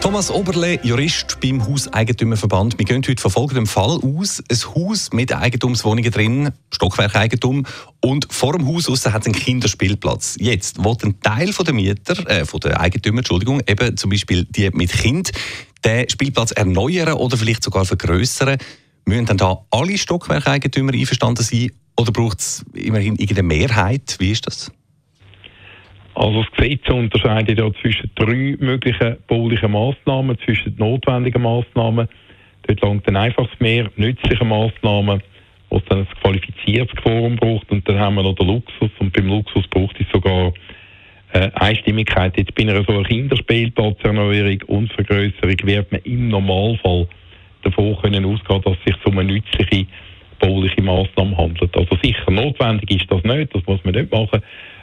Thomas Oberle, Jurist beim Hauseigentümerverband. Wir gehen heute von folgendem Fall aus. Ein Haus mit Eigentumswohnungen drin, Stockwerkeigentum, und vor dem Haus aussen hat es einen Kinderspielplatz. Jetzt will ein Teil der Mieter, äh, von der Eigentümer, Entschuldigung, eben zum Beispiel die mit Kind, den Spielplatz erneuern oder vielleicht sogar vergrößern. Müssen dann da alle Stockwerkeigentümer einverstanden sein oder braucht es immerhin irgendeine Mehrheit? Wie ist das? Also das Gesetz unterscheidet ja zwischen drei möglichen baulichen Massnahmen, zwischen notwendigen Massnahmen. Dort langt dann einfach mehr nützliche Massnahmen, wo es dann ein qualifiziertes Quorum braucht. Und dann haben wir noch den Luxus. Und beim Luxus braucht es sogar äh, Einstimmigkeit. Jetzt bei einer so einer Kinderspielplatzerneuerung und Vergrößerung wird man im Normalfall davon können ausgehen, dass es sich um eine nützliche bauliche Massnahme handelt. Also sicher notwendig ist das nicht, das muss man nicht machen.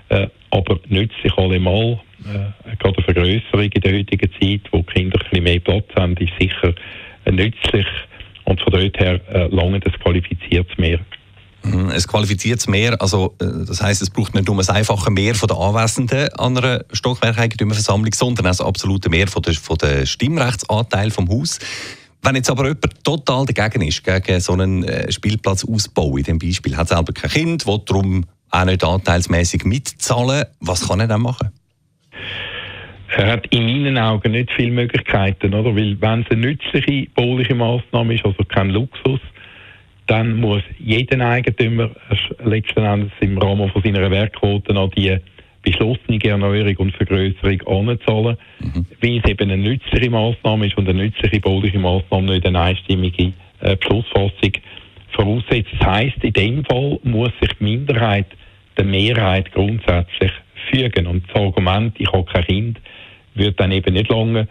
Äh, aber nützlich allemal, äh, gerade eine Vergrößerung in der heutigen Zeit, wo die Kinder ein mehr Platz haben, ist sicher äh, nützlich und von dort her äh, lange das qualifiziertes Mehr. Mhm, ein qualifiziertes Mehr, also äh, das heißt, es braucht nicht nur ein einfaches Mehr von den Anwesenden an einer Stockwerkeigentümerversammlung, sondern auch das absolute Mehr von der, von der Stimmrechtsanteil vom Haus. Wenn jetzt aber jemand total dagegen ist, gegen so einen äh, Spielplatzausbau in dem Beispiel, hat selber kein Kind, will darum auch nicht anteilsmäßig mitzahlen. Was kann er dann machen? Er hat in meinen Augen nicht viele Möglichkeiten, oder? Weil wenn es eine nützliche bauliche Maßnahme ist, also kein Luxus, dann muss jeder Eigentümer letzten Endes im Rahmen von seiner Werkquote an die beschlossene Erneuerung und Vergrößerung anzahlen, mhm. weil es eben eine nützliche Maßnahme ist und eine nützliche bauliche Maßnahme nicht eine einstimmige äh, Beschlussfassung voraussetzt. Das heisst, in dem Fall muss sich die Minderheit der Mehrheit grundsätzlich fügen. Und das Argument, ich habe kein Kind, wird dann eben nicht lange.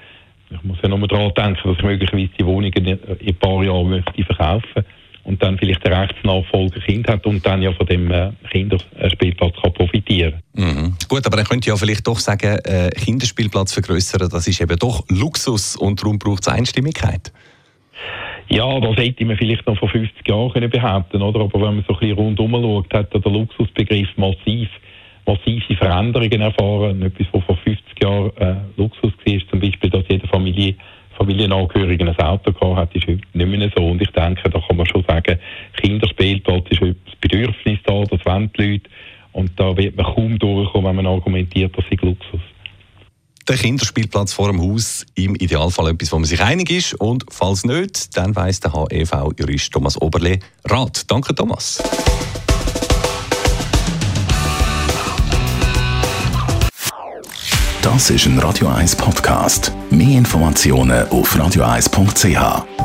Ich muss ja nochmal daran denken, dass ich möglicherweise die Wohnung in ein paar Jahren möchte verkaufen und dann vielleicht der Rechtsnachfolger Kind hat und dann ja von dem äh, Kinderspielplatz kann profitieren mhm. Gut, aber er könnte ja vielleicht doch sagen, äh, Kinderspielplatz vergrößern, das ist eben doch Luxus und darum braucht es Einstimmigkeit. Ja, das hätte man vielleicht noch vor 50 Jahren können behaupten oder? Aber wenn man so ein bisschen rundum schaut, hat der Luxusbegriff massiv, massive Veränderungen erfahren. Etwas, was vor 50 Jahren äh, Luxus war, zum Beispiel, dass jede Familie Familienangehörigen ein Auto gehabt hat, ist heute nicht mehr so. Und ich denke, da kann man schon sagen, Kinderspielplatz ist heute das Bedürfnis da, das wollen die Leute. Und da wird man kaum durchkommen, wenn man argumentiert, das sei Luxus der Kinderspielplatz vor dem Haus im Idealfall etwas, wo man sich einig ist. Und falls nicht, dann weiss der HEV-Jurist Thomas Oberle Rat. Danke, Thomas. Das ist ein Radio 1 Podcast. Mehr Informationen auf radio1.ch.